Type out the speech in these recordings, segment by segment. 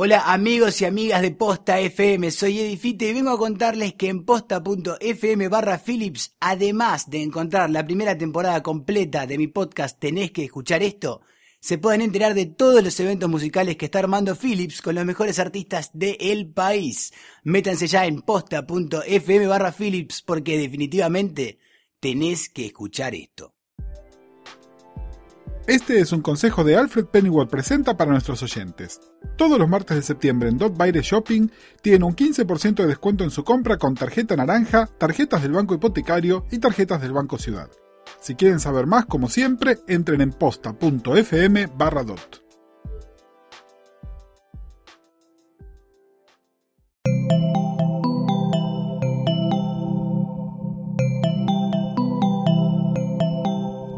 Hola amigos y amigas de Posta FM, soy Edifite y vengo a contarles que en posta.fm barra Philips, además de encontrar la primera temporada completa de mi podcast Tenés que escuchar esto, se pueden enterar de todos los eventos musicales que está armando Philips con los mejores artistas del país. Métanse ya en posta.fm barra Philips porque definitivamente tenés que escuchar esto. Este es un consejo de Alfred Pennyworth Presenta para nuestros oyentes. Todos los martes de septiembre en Dot Baile Shopping tienen un 15% de descuento en su compra con tarjeta naranja, tarjetas del Banco Hipotecario y tarjetas del Banco Ciudad. Si quieren saber más, como siempre, entren en posta.fm barra dot.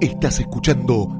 Estás escuchando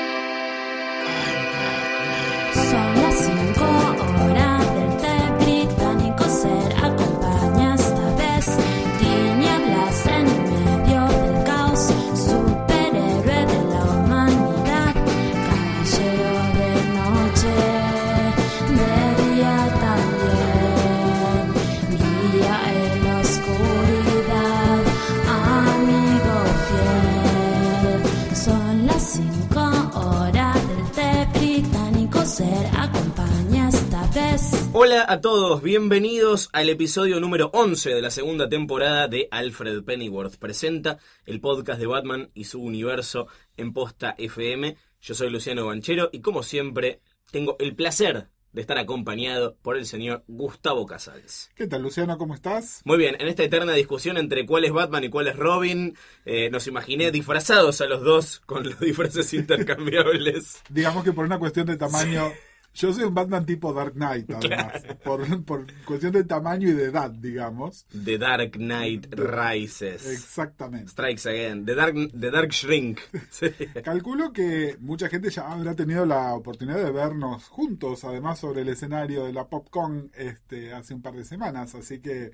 Hola a todos, bienvenidos al episodio número 11 de la segunda temporada de Alfred Pennyworth Presenta, el podcast de Batman y su universo en Posta FM. Yo soy Luciano Banchero y como siempre tengo el placer de estar acompañado por el señor Gustavo Casals. ¿Qué tal, Luciano? ¿Cómo estás? Muy bien, en esta eterna discusión entre cuál es Batman y cuál es Robin, eh, nos imaginé disfrazados a los dos con los disfraces intercambiables. Digamos que por una cuestión de tamaño. Yo soy un Batman tipo Dark Knight, además. Por, por cuestión de tamaño y de edad, digamos. The Dark Knight Rises. Exactamente. Strikes Again. The Dark, The Dark Shrink. Sí. Calculo que mucha gente ya habrá tenido la oportunidad de vernos juntos, además sobre el escenario de la PopCon este, hace un par de semanas, así que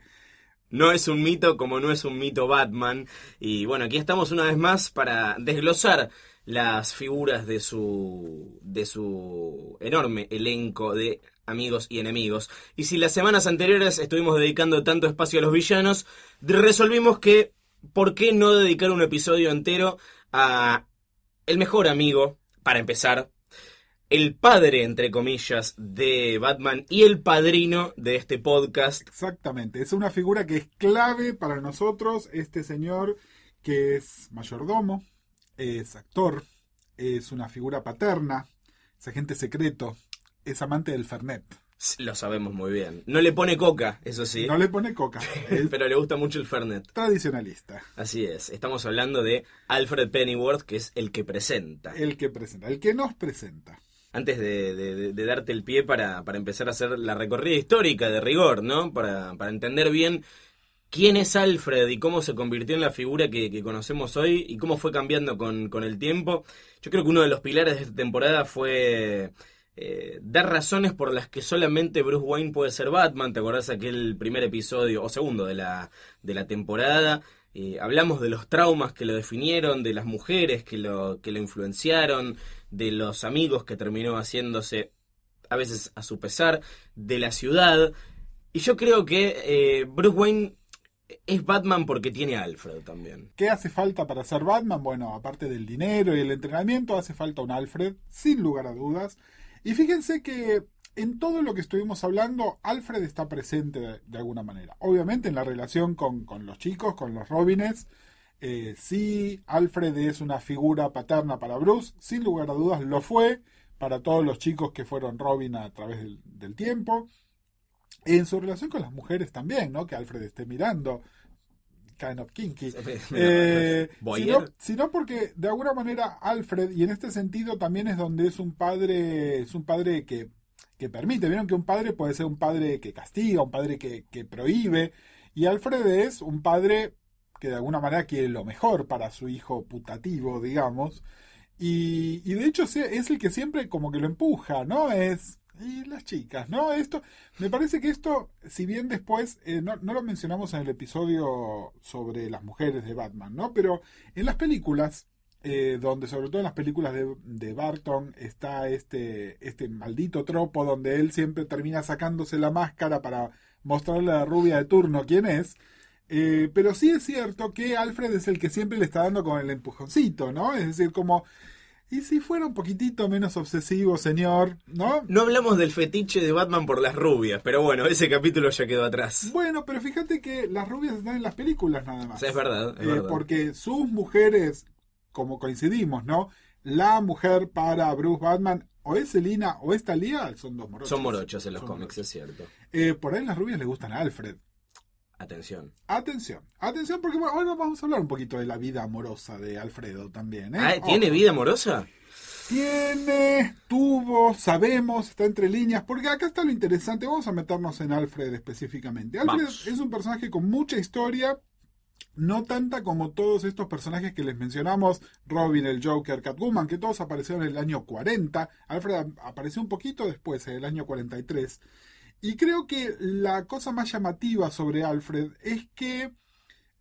No es un mito como no es un mito Batman. Y bueno, aquí estamos una vez más para desglosar las figuras de su, de su enorme elenco de amigos y enemigos. Y si las semanas anteriores estuvimos dedicando tanto espacio a los villanos, resolvimos que, ¿por qué no dedicar un episodio entero a el mejor amigo, para empezar, el padre, entre comillas, de Batman y el padrino de este podcast, exactamente, es una figura que es clave para nosotros, este señor que es mayordomo, es actor, es una figura paterna, es agente secreto, es amante del Fernet. Lo sabemos muy bien. No le pone coca, eso sí. No le pone coca, Pero le gusta mucho el Fernet. tradicionalista, Así es. Estamos hablando de Alfred Pennyworth, que es el que presenta. el que presenta, el que nos presenta. Antes de, de- de- de darte el pie para, para empezar a hacer la recorrida histórica de rigor, ¿no? Para, para entender bien quién es Alfred y cómo se convirtió en la figura que, conocemos hoy y cómo fue cambiando con, con el tiempo. Yo creo que uno de los pilares de esta temporada fue eh, dar razones por las que solamente Bruce Wayne puede ser Batman. ¿Te acordás aquel primer episodio o segundo de la, de la temporada? Eh, hablamos de los traumas que lo definieron, de las mujeres que lo, que lo influenciaron, de los amigos que terminó haciéndose a veces a su pesar, de la ciudad. Y yo creo que eh, Bruce Wayne es Batman porque tiene Alfred también. ¿Qué hace falta para ser Batman? Bueno, aparte del dinero y el entrenamiento, hace falta un Alfred, sin lugar a dudas. Y fíjense que en todo lo que estuvimos hablando, Alfred está presente de, alguna manera. Obviamente en la relación con, los chicos, con los Robines. eh, sí, Alfred es una figura paterna para Bruce, sin lugar a dudas lo fue para todos los chicos que fueron Robin a través del tiempo. En su relación con las mujeres también, ¿no? Que Alfred esté mirando. Kind of kinky. Eh, sino, sino porque de alguna manera Alfred, y en este sentido también es donde es un padre, es un padre que, que permite. Vieron que un padre puede ser un padre que castiga, un padre que, que prohíbe, y Alfred es un padre que de alguna manera quiere lo mejor para su hijo putativo, digamos. Y, y de hecho es el que siempre como que lo empuja, ¿no? Es... Y las chicas, ¿no? Esto, me parece que esto, si bien después, eh, no, no lo mencionamos en el episodio sobre las mujeres de Batman, ¿no? Pero en las películas, eh, donde sobre todo en las películas de, de Barton está este, este maldito tropo donde él siempre termina sacándose la máscara para mostrarle a la rubia de turno quién es. Eh, pero sí es cierto que Alfred es el que siempre le está dando con el empujoncito, ¿no? Es decir, como, ¿y si fuera un poquitito menos obsesivo, señor? ¿No? No hablamos del fetiche de Batman por las rubias, pero bueno, ese capítulo ya quedó atrás. Bueno, pero fíjate que las rubias están en las películas nada O más. sea, es verdad, es Eh, verdad. porque sus mujeres, como coincidimos, ¿no? La mujer para Bruce Batman, o es Selina o es Talia, son dos morochos. Son morochos en los Son cómics, morochos. es cierto. Eh, por ahí las rubias le gustan a Alfred. Atención. Atención, atención, porque bueno, ahora vamos a hablar un poquito de la vida amorosa de Alfredo también. ¿eh? Ah, ¿Tiene Ojo. vida amorosa? Tiene, tuvo, sabemos, está entre líneas, porque acá está lo interesante. Vamos a meternos en Alfred específicamente. Alfred Vamos. es un personaje con mucha historia, no tanta como todos estos personajes que les mencionamos, Robin, el Joker, Catwoman, que todos aparecieron en el año 40. Alfred apareció un poquito después, en el año 43. Y creo que la cosa más llamativa sobre Alfred es que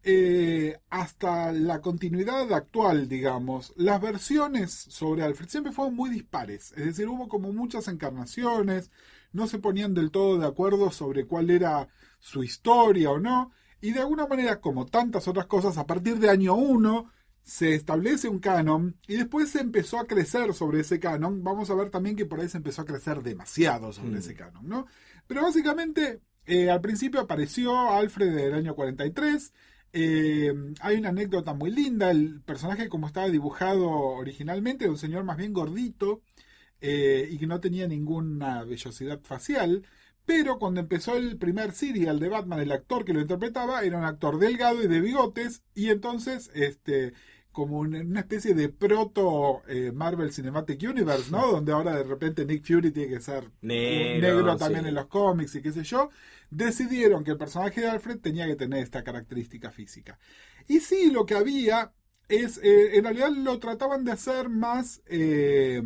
eh, hasta la continuidad actual, digamos, las versiones sobre Alfred siempre fueron muy dispares. Es decir, hubo como muchas encarnaciones, no se ponían del todo de acuerdo sobre cuál era su historia o no. Y de alguna manera, como tantas otras cosas, a partir de año 1 se establece un canon y después se empezó a crecer sobre ese canon. Vamos a ver también que por ahí se empezó a crecer demasiado sobre Mm. ese canon, ¿no? Pero básicamente, eh, al principio apareció Alfred del año 43. Eh, hay una anécdota muy linda. El personaje, como estaba dibujado originalmente, era un señor más bien gordito eh, y que no tenía ninguna vellosidad facial. Pero cuando empezó el primer serial de Batman, el actor que lo interpretaba era un actor delgado y de bigotes. Y entonces, este, como una especie de proto eh, Marvel Cinematic Universe, ¿no? Donde ahora de repente Nick Fury tiene que ser Negro, negro también sí. en los cómics y qué sé yo, decidieron que el personaje de Alfred tenía que tener esta característica física. Y sí, lo que había es, eh, en realidad lo trataban de hacer más eh,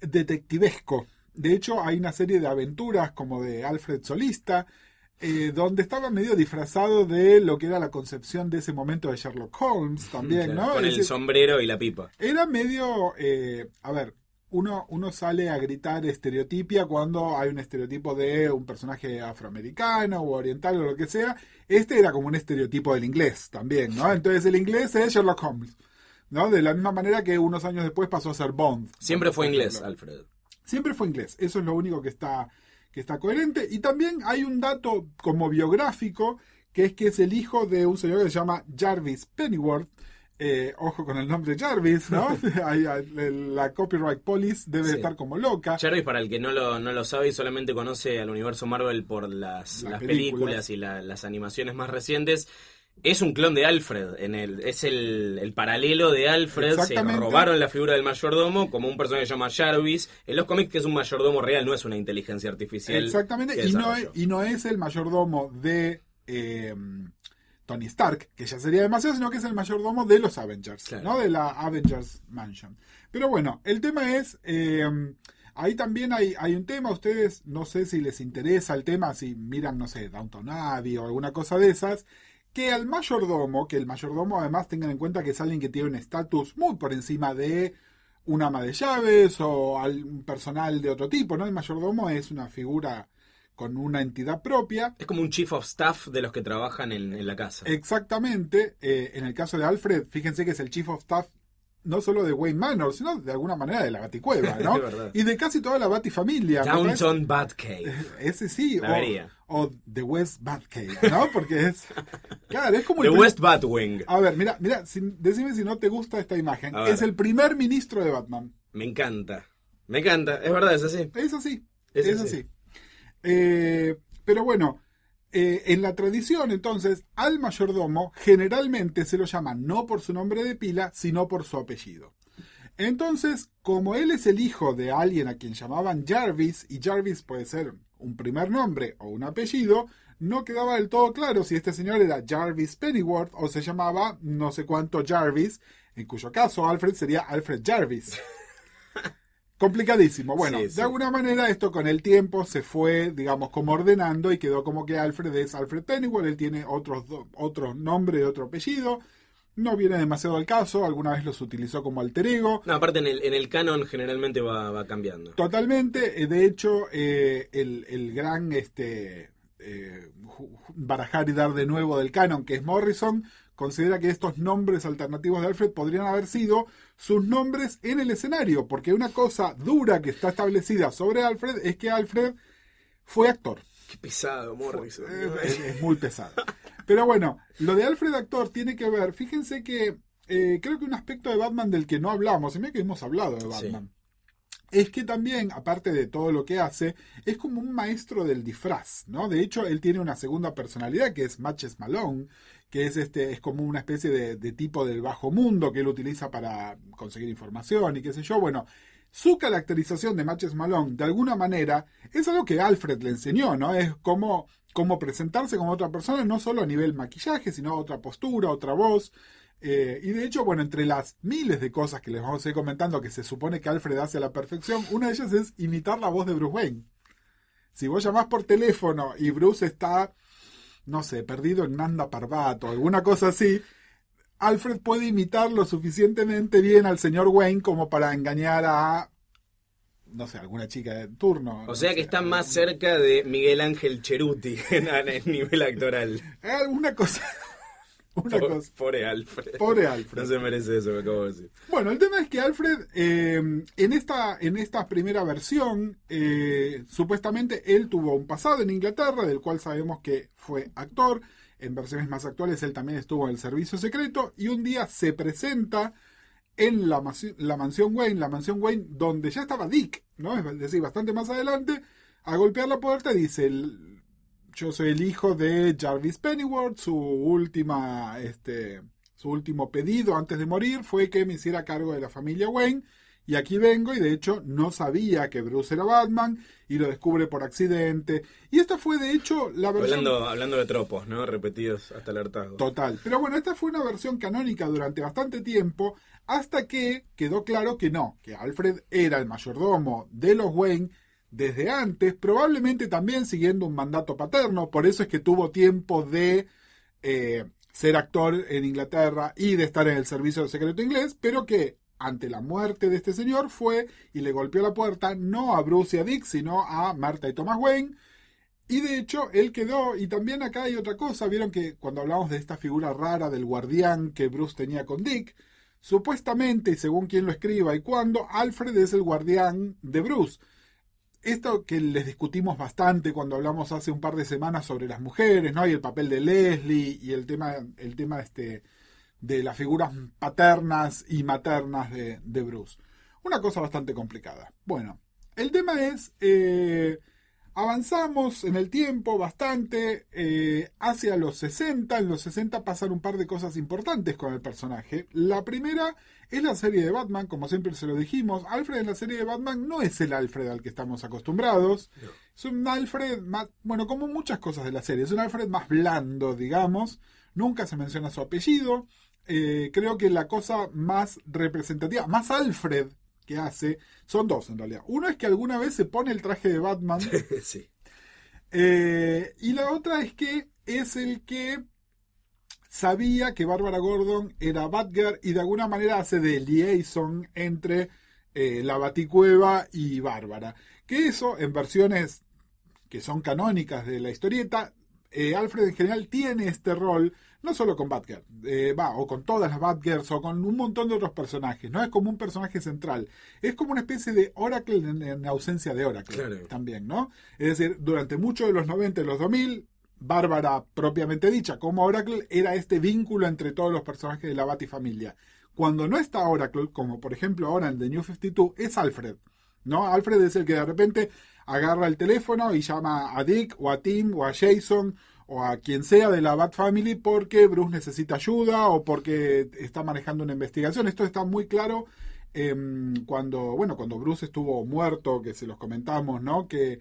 detectivesco. De hecho, hay una serie de aventuras como de Alfred Solista, eh, donde estaba medio disfrazado de lo que era la concepción de ese momento de Sherlock Holmes también, Claro, ¿no? Con Es el sombrero y la pipa. era medio, eh, a ver, uno, uno sale a gritar estereotipia cuando hay un estereotipo de un personaje afroamericano o oriental o lo que sea. Este era como un estereotipo del inglés también, ¿no? Entonces el inglés es Sherlock Holmes, ¿no? De la misma manera que unos años después pasó a ser Bond. Siempre fue inglés. Alfred. Siempre fue inglés. Eso es lo único que está, que está coherente. Y también hay un dato como biográfico, que es que es el hijo de un señor que se llama Jarvis Pennyworth. Eh, ojo con el nombre Jarvis, ¿no? El- la copyright police debe Sí. estar como loca. Jarvis, para el que no lo, no lo sabe y solamente conoce al universo Marvel por las, Las las películas. películas y la- las animaciones más recientes, es un clon de Alfred. En el, es el, el paralelo de Alfred. Se robaron la figura del mayordomo como un personaje que se llama Jarvis. En los cómics, que es un mayordomo real, no es una inteligencia artificial. Exactamente. Y no, es, y no es el mayordomo de eh, Tony Stark, que ya sería demasiado, sino que es el mayordomo de los Avengers, Claro. ¿no? De la Avengers Mansion. Pero bueno, el tema es. eh, Ahí también hay, hay un tema, ustedes no sé si les interesa el tema, si miran, no sé, Downton Abbey o alguna cosa de esas, que al mayordomo, que el mayordomo además tengan en cuenta que es alguien que tiene un estatus muy por encima de un ama de llaves o al- un personal de otro tipo, ¿no? El mayordomo es una figura con una entidad propia. Es como un chief of staff de los que trabajan en, en la casa. Exactamente, eh, en el caso de Alfred, fíjense que es el chief of staff no solo de Wayne Manor, sino de alguna manera de la Baticueva, ¿no? De verdad. y de casi toda la Batifamilia. Downton Batcave. Ese sí, La vería. o, The West Batcave, ¿no? Porque es. Claro, es como The el. West Batwing. A ver, mira, mira, si- decime si no te gusta esta imagen. Es el primer ministro de Batman. Me encanta. Me encanta. Es verdad, es así. Es así. Es Es, así. así. Eh, pero bueno, eh, en la tradición, entonces, al mayordomo generalmente se lo llama no por su nombre de pila, sino por su apellido. Entonces, como él es el hijo de alguien a quien llamaban Jarvis, y Jarvis puede ser un primer nombre o un apellido, no quedaba del todo claro si este señor era Jarvis Pennyworth o se llamaba no sé cuánto Jarvis, en cuyo caso Alfred sería Alfred Jarvis. Complicadísimo. Bueno, Sí, de alguna manera esto con el tiempo se fue, digamos, como ordenando y quedó como que Alfred es Alfred Pennyworth, él tiene otros otro nombre y otro apellido. No viene demasiado al caso, alguna vez los utilizó como alter ego. No, aparte en el, en el canon generalmente va, va cambiando. Totalmente, eh, de hecho, eh, el, el gran este, eh, barajar y dar de nuevo del canon, que es Morrison, considera que estos nombres alternativos de Alfred podrían haber sido sus nombres en el escenario, porque una cosa dura que está establecida sobre Alfred es que Alfred fue actor. Qué pesado, Morrison. Eh. Es, es muy pesado. Pero bueno, lo de Alfred actor tiene que ver, fíjense que eh, creo que un aspecto de Batman del que no hablamos, y mira que hemos hablado de Sí. Batman, es que también, aparte de todo lo que hace, es como un maestro del disfraz, ¿no? De hecho, él tiene una segunda personalidad que es Matches Malone, que es este, es como una especie de, tipo del bajo mundo que él utiliza para conseguir información y qué sé yo. Bueno, su caracterización de Matches Malone, de alguna manera, es algo que Alfred le enseñó, ¿no? Es como, como presentarse como otra persona, no solo a nivel maquillaje, sino otra postura, otra voz. Eh, y de hecho, bueno, entre las miles de cosas que les vamos a ir comentando que se supone que Alfred hace a la perfección, una de ellas es imitar la voz de Bruce Wayne. Si vos llamás por teléfono y Bruce está, no sé, perdido en Nanda Parbat o alguna cosa así, Alfred puede imitar lo suficientemente bien al señor Wayne como para engañar a, no sé, alguna chica de turno. O no sea sé, que está más cerca de Miguel Ángel Cheruti en, en nivel actoral. Eh, Alguna cosa. Una Po- cosa. Pobre Alfred. Pobre Alfred. No se merece eso que acabo de decir. Bueno, el tema es que Alfred, eh, en, esta, en esta primera versión, eh, supuestamente él tuvo un pasado en Inglaterra, del cual sabemos que fue actor. En versiones más actuales, él también estuvo en el servicio secreto. Y un día se presenta en la, mansi- la mansión Wayne, la mansión Wayne, donde ya estaba Dick, ¿no? Es decir, bastante más adelante, a golpear la puerta y dice. el- yo soy el hijo de Jarvis Pennyworth, su última, este, su último pedido antes de morir fue que me hiciera cargo de la familia Wayne. Y aquí vengo y de hecho no sabía que Bruce era Batman y lo descubre por accidente. Y esta fue de hecho la versión... Hablando, hablando de tropos, ¿no? Repetidos hasta el hartazgo. Total. Pero bueno, esta fue una versión canónica durante bastante tiempo hasta que quedó claro que no, que Alfred era el mayordomo de los Wayne desde antes, probablemente también siguiendo un mandato paterno, por eso es que tuvo tiempo de eh, ser actor en Inglaterra y de estar en el servicio secreto inglés, pero que ante la muerte de este señor fue y le golpeó la puerta no a Bruce y a Dick, sino a Marta y Thomas Wayne, y de hecho, él quedó, y también acá hay otra cosa, vieron que cuando hablamos de esta figura rara del guardián que Bruce tenía con Dick, supuestamente, y según quien lo escriba y cuándo, Alfred es el guardián de Bruce. Esto que les discutimos bastante cuando hablamos hace un par de semanas sobre las mujeres, ¿no? Y el papel de Leslie y el tema, el tema este, de las figuras paternas y maternas de, de Bruce. Una cosa bastante complicada. Bueno, el tema es, eh, avanzamos en el tiempo bastante eh, hacia los 60. En los 60 pasan un par de cosas importantes con el personaje. La primera es la serie de Batman, como siempre se lo dijimos. Alfred en la serie de Batman no es el Alfred al que estamos acostumbrados. Es un Alfred más, bueno, como muchas cosas de la serie, es un Alfred más blando, digamos. Nunca se menciona su apellido. Eh, creo que la cosa más representativa, más Alfred que hace, son dos en realidad. Uno es que alguna vez se pone el traje de Batman sí. eh, y la otra es que es el que sabía que Bárbara Gordon era Batgirl y de alguna manera hace de liaison entre eh, la Baticueva y Bárbara. Que eso, en versiones que son canónicas de la historieta, eh, Alfred en general tiene este rol, no solo con Batgirl, eh, va, o con todas las Batgirls, o con un montón de otros personajes, no es como un personaje central, es como una especie de Oracle en, en ausencia de Oracle Claro. también, ¿no? Es decir, durante muchos de los 90 y los 2000, Bárbara propiamente dicha como Oracle era este vínculo entre todos los personajes de la Batifamilia. Cuando no está Oracle, como por ejemplo ahora en The New 52, es Alfred. ¿no? Alfred es el que de repente agarra el teléfono y llama a Dick o a Tim o a Jason o a quien sea de la Bat Family porque Bruce necesita ayuda o porque está manejando una investigación. Esto está muy claro em, cuando, bueno, cuando Bruce estuvo muerto, que se los comentamos, ¿no? Que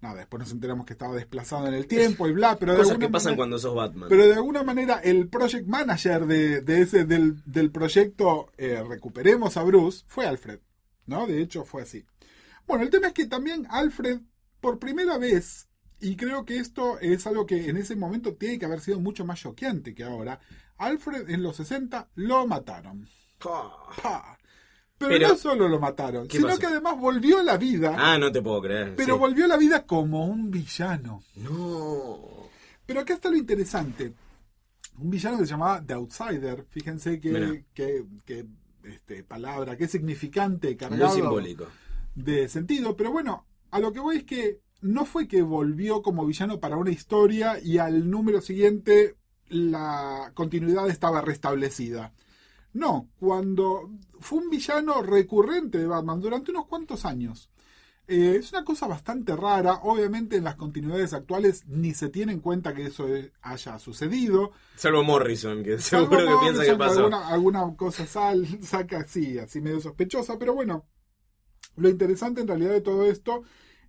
nada, después nos enteramos que estaba desplazado en el tiempo y bla, pero de Cosas alguna que pasan manera- cuando sos Batman. pero de alguna manera el project manager de, de ese del, del proyecto eh, Recuperemos a Bruce fue Alfred, ¿no? De hecho fue así. Bueno, el tema es que también Alfred, por primera vez, y creo que esto es algo que en ese momento tiene que haber sido mucho más choqueante que ahora, Alfred en los 60 lo mataron. Pa. ¡Pa! Pero, Pero- no solo lo mataron, ¿Qué sino pasó? que además volvió a la vida, Ah, no te puedo creer. pero sí. volvió a la vida como un villano. No. Pero acá está lo interesante. Un villano que se llamaba The Outsider. Fíjense que, Mirá. que, que, este, palabra, qué significante, Muy cargado simbólico. de sentido. Pero bueno, a lo que voy es que no fue que volvió como villano para una historia y al número siguiente la continuidad estaba restablecida. No, cuando fue un villano recurrente de Batman durante unos cuantos años. Eh, es una cosa bastante rara, obviamente en las continuidades actuales ni se tiene en cuenta que eso haya sucedido. Salvo Morrison, que Salvo seguro que piensa que pasó. Alguna, alguna cosa sal, saca así, así medio sospechosa, pero bueno, lo interesante en realidad de todo esto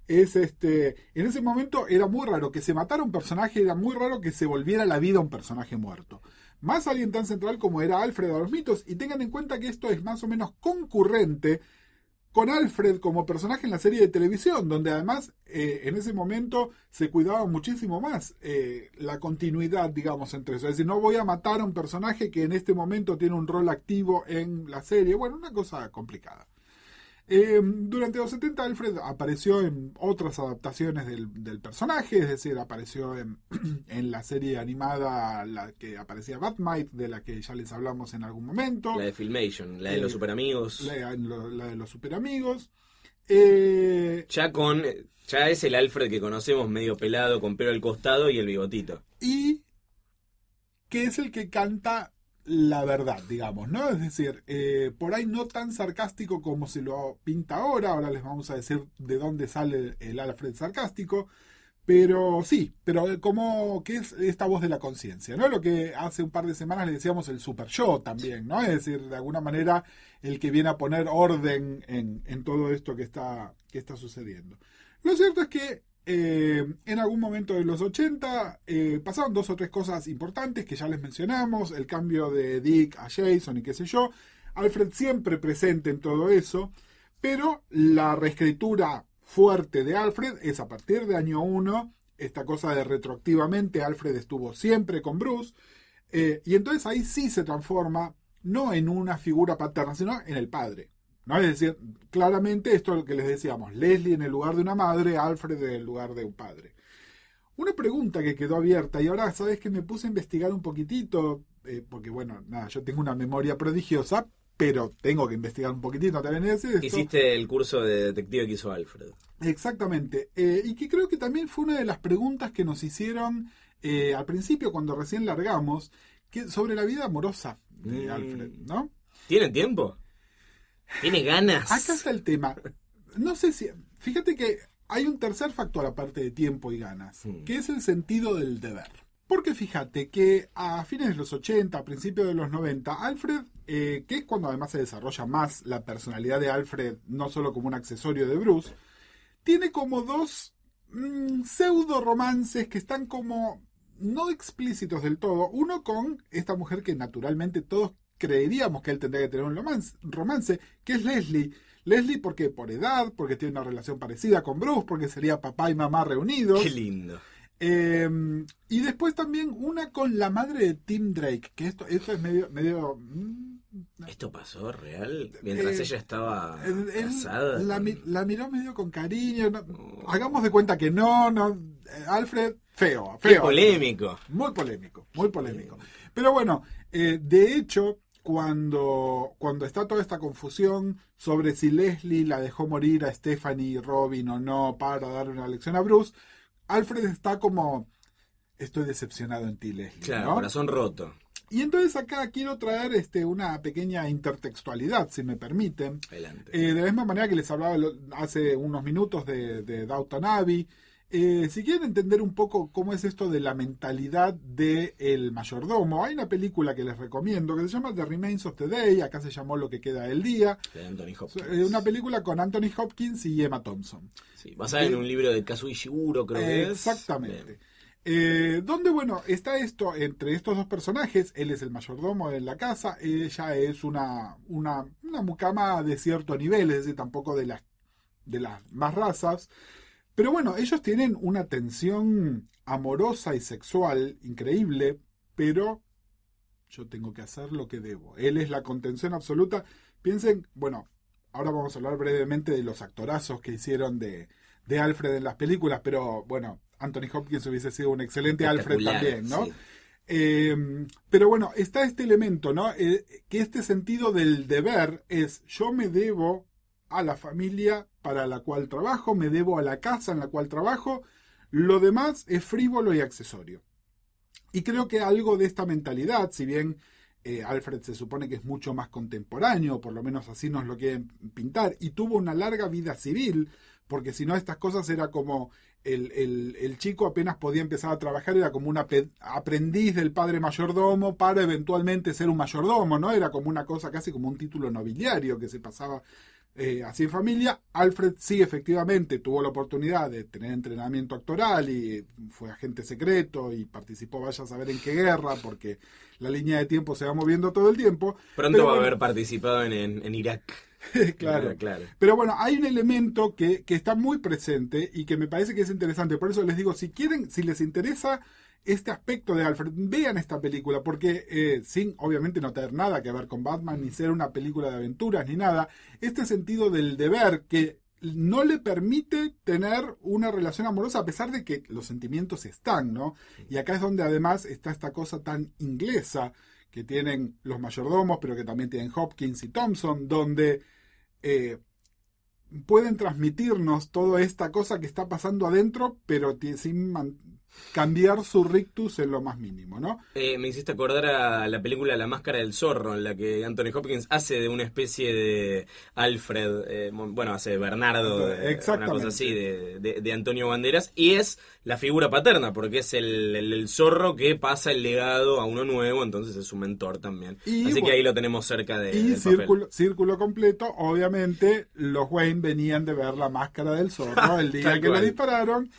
es este, en ese momento era muy raro que se matara un personaje, era muy raro que se volviera a la vida un personaje muerto. Más alguien tan central como era Alfred a los mitos, y tengan en cuenta que esto es más o menos concurrente con Alfred como personaje en la serie de televisión, donde además eh, en ese momento se cuidaba muchísimo más eh, la continuidad, digamos, entre eso. Es decir, no voy a matar a un personaje que en este momento tiene un rol activo en la serie. Bueno, una cosa complicada. Eh, durante los 70 Alfred apareció en otras adaptaciones del, del personaje, es decir, apareció en, en la serie animada la que aparecía Batmite, de la que ya les hablamos en algún momento. La de Filmation, la de los Eh, superamigos. La, la de los superamigos. Eh, Ya con. Ya es el Alfred que conocemos, medio pelado, con pelo al costado y el bigotito. y que es el que canta la verdad, digamos, ¿no? Es decir, eh, por ahí no tan sarcástico como se lo pinta ahora, ahora les vamos a decir de dónde sale el Alfred sarcástico, pero sí, pero eh, como que es esta voz de la conciencia, ¿no? Lo que hace un par de semanas le decíamos el super yo también, ¿no? Es decir, de alguna manera el que viene a poner orden en, en todo esto que está, que está sucediendo. Lo cierto es que eh, en algún momento de los 80 eh, pasaron dos o tres cosas importantes que ya les mencionamos, el cambio de Dick a Jason y qué sé yo, Alfred siempre presente en todo eso, pero la reescritura fuerte de Alfred es a partir de año 1, esta cosa de retroactivamente Alfred estuvo siempre con Bruce, eh, y entonces ahí sí se transforma no en una figura paterna, sino en el padre. ¿No? Es decir, claramente esto es lo que les decíamos, Leslie en el lugar de una madre, Alfred en el lugar de un padre. Una pregunta que quedó abierta y ahora sabes que me puse a investigar un poquitito, eh, porque bueno, nada, yo tengo una memoria prodigiosa, pero tengo que investigar un poquitito también es esto. Hiciste el curso de detective que hizo Alfred. Exactamente. Eh, y que creo que también fue una de las preguntas que nos hicieron eh, al principio, cuando recién largamos, que, sobre la vida amorosa de Mm. Alfred, ¿no? ¿Tiene tiempo? ¿Tiene ganas? Acá está el tema. No sé si. Fíjate que hay un tercer factor aparte de tiempo y ganas, que es el sentido del deber. Porque fíjate que a fines de los 80, a principios de los 90, Alfred, eh, que es cuando además se desarrolla más la personalidad de Alfred, no solo como un accesorio de Bruce, tiene como dos mm, pseudo romances que están como no explícitos del todo. Uno con esta mujer que naturalmente todos creeríamos que él tendría que tener un romance, romance que es Leslie. Leslie porque por edad, porque tiene una relación parecida con Bruce, porque sería papá y mamá reunidos. Qué lindo. Eh, y después también una con la madre de Tim Drake, que esto, esto es medio... medio mm, ¿Esto pasó real? Mientras Eh, ella estaba él- casada. la, con- mi- la miró medio con cariño. no- hagamos de cuenta que no, no. eh, Alfred, feo, Qué feo. polémico. Muy polémico, muy polémico. Pero bueno, eh, de hecho, cuando, cuando está toda esta confusión sobre si Leslie la dejó morir a Stephanie Robin o no para darle una lección a Bruce, Alfred está como, estoy decepcionado en ti, Leslie. Claro, ¿no? corazón roto. Y entonces acá quiero traer este, una pequeña intertextualidad, si me permiten. Adelante. Eh, de la misma manera que les hablaba hace unos minutos de, de Downton Abbey, Eh, si quieren entender un poco cómo es esto de la mentalidad del mayordomo, hay una película que les recomiendo que se llama The Remains of the Day, acá se llamó Lo que queda del día, De Anthony Hopkins. Eh, una película con Anthony Hopkins y Emma Thompson. Sí, basada en un libro de Kazuo Ishiguro, creo que es. Exactamente. Eh, donde, bueno, está esto entre estos dos personajes. Él es el mayordomo de la casa, ella es una, una, una mucama de cierto nivel, es decir, tampoco de las, de las más razas. Pero bueno, ellos tienen una tensión amorosa y sexual increíble, pero yo tengo que hacer lo que debo. Él es la contención absoluta. Piensen, bueno, ahora vamos a hablar brevemente de los actorazos que hicieron de, de Alfred en las películas, pero bueno, Anthony Hopkins hubiese sido un excelente Alfred también, ¿no? sí. Eh, pero bueno, está este elemento, ¿no? Eh, que este sentido del deber es yo me debo a la familia para la cual trabajo, me debo a la casa en la cual trabajo, lo demás es frívolo y accesorio. Y creo que algo de esta mentalidad, si bien eh, Alfred se supone que es mucho más contemporáneo, por lo menos así nos lo quieren pintar, y tuvo una larga vida civil, porque si no estas cosas era como el, el- el chico apenas podía empezar a trabajar, era como un aprendiz del padre mayordomo para eventualmente ser un mayordomo, ¿no? Era como una cosa casi como un título nobiliario que se pasaba eh, así en familia. Alfred sí efectivamente tuvo la oportunidad de tener entrenamiento actoral y fue agente secreto y participó, vaya a saber en qué guerra, porque la línea de tiempo se va moviendo todo el tiempo. Pronto Pero va a bueno, haber participado en, en, en Irak. claro. claro. Pero bueno, hay un elemento que, que está muy presente y que me parece que es interesante. Por eso les digo, si quieren, si les interesa este aspecto de Alfred, vean esta película, porque eh, sin obviamente no tener nada que ver con Batman, ni ser una película de aventuras, ni nada, este sentido del deber que no le permite tener una relación amorosa a pesar de que los sentimientos están, ¿no? Y acá es donde además está esta cosa tan inglesa que tienen los mayordomos, pero que también tienen Hopkins y Thompson, donde eh, pueden transmitirnos toda esta cosa que está pasando adentro, pero sin cambiar su rictus en lo más mínimo, ¿no? Eh, me hiciste acordar a la película La Máscara del Zorro, en la que Anthony Hopkins hace de una especie de Alfred, eh, bueno, hace de Bernardo, de- una cosa así, de, de- de Antonio Banderas, y es la figura paterna, porque es el, el- el zorro que pasa el legado a uno nuevo, entonces es su mentor también. Y así que ahí lo tenemos cerca de, Y del papel. círculo, círculo completo, obviamente los Wayne venían de ver la máscara del zorro el día que cual. dispararon.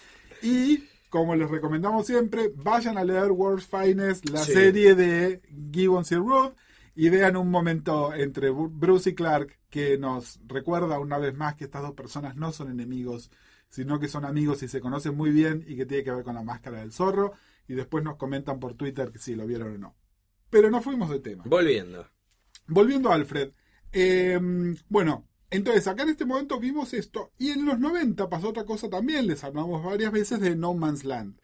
Y como les recomendamos siempre, vayan a leer World's Finest, la Sí. serie de Gibbons y Ruth, y vean un momento entre Bru- Bruce y Clark que nos recuerda una vez más que estas dos personas no son enemigos, sino que son amigos y se conocen muy bien y que tiene que ver con la máscara del zorro. Y después nos comentan por Twitter que si lo vieron o no. Pero no fuimos de tema. Volviendo. Volviendo a Alfred. eh, bueno, entonces acá en este momento vimos esto. Y en los 90 pasó otra cosa también. Les hablamos varias veces de No Man's Land.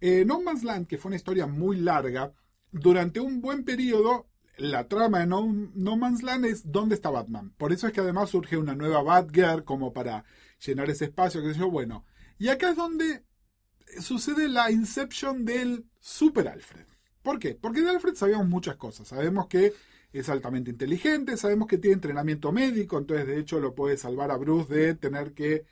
Eh, no Man's Land, que fue una historia muy larga, durante un buen periodo, la trama de no, Man's Land es dónde está Batman. Por eso es que además surge una nueva Batgirl como para llenar ese espacio, qué sé yo. Bueno, y acá es donde sucede la inception del Super Alfred. ¿Por qué? Porque de Alfred sabíamos muchas cosas. Sabemos que es altamente inteligente, sabemos que tiene entrenamiento médico, entonces de hecho lo puede salvar a Bruce de tener que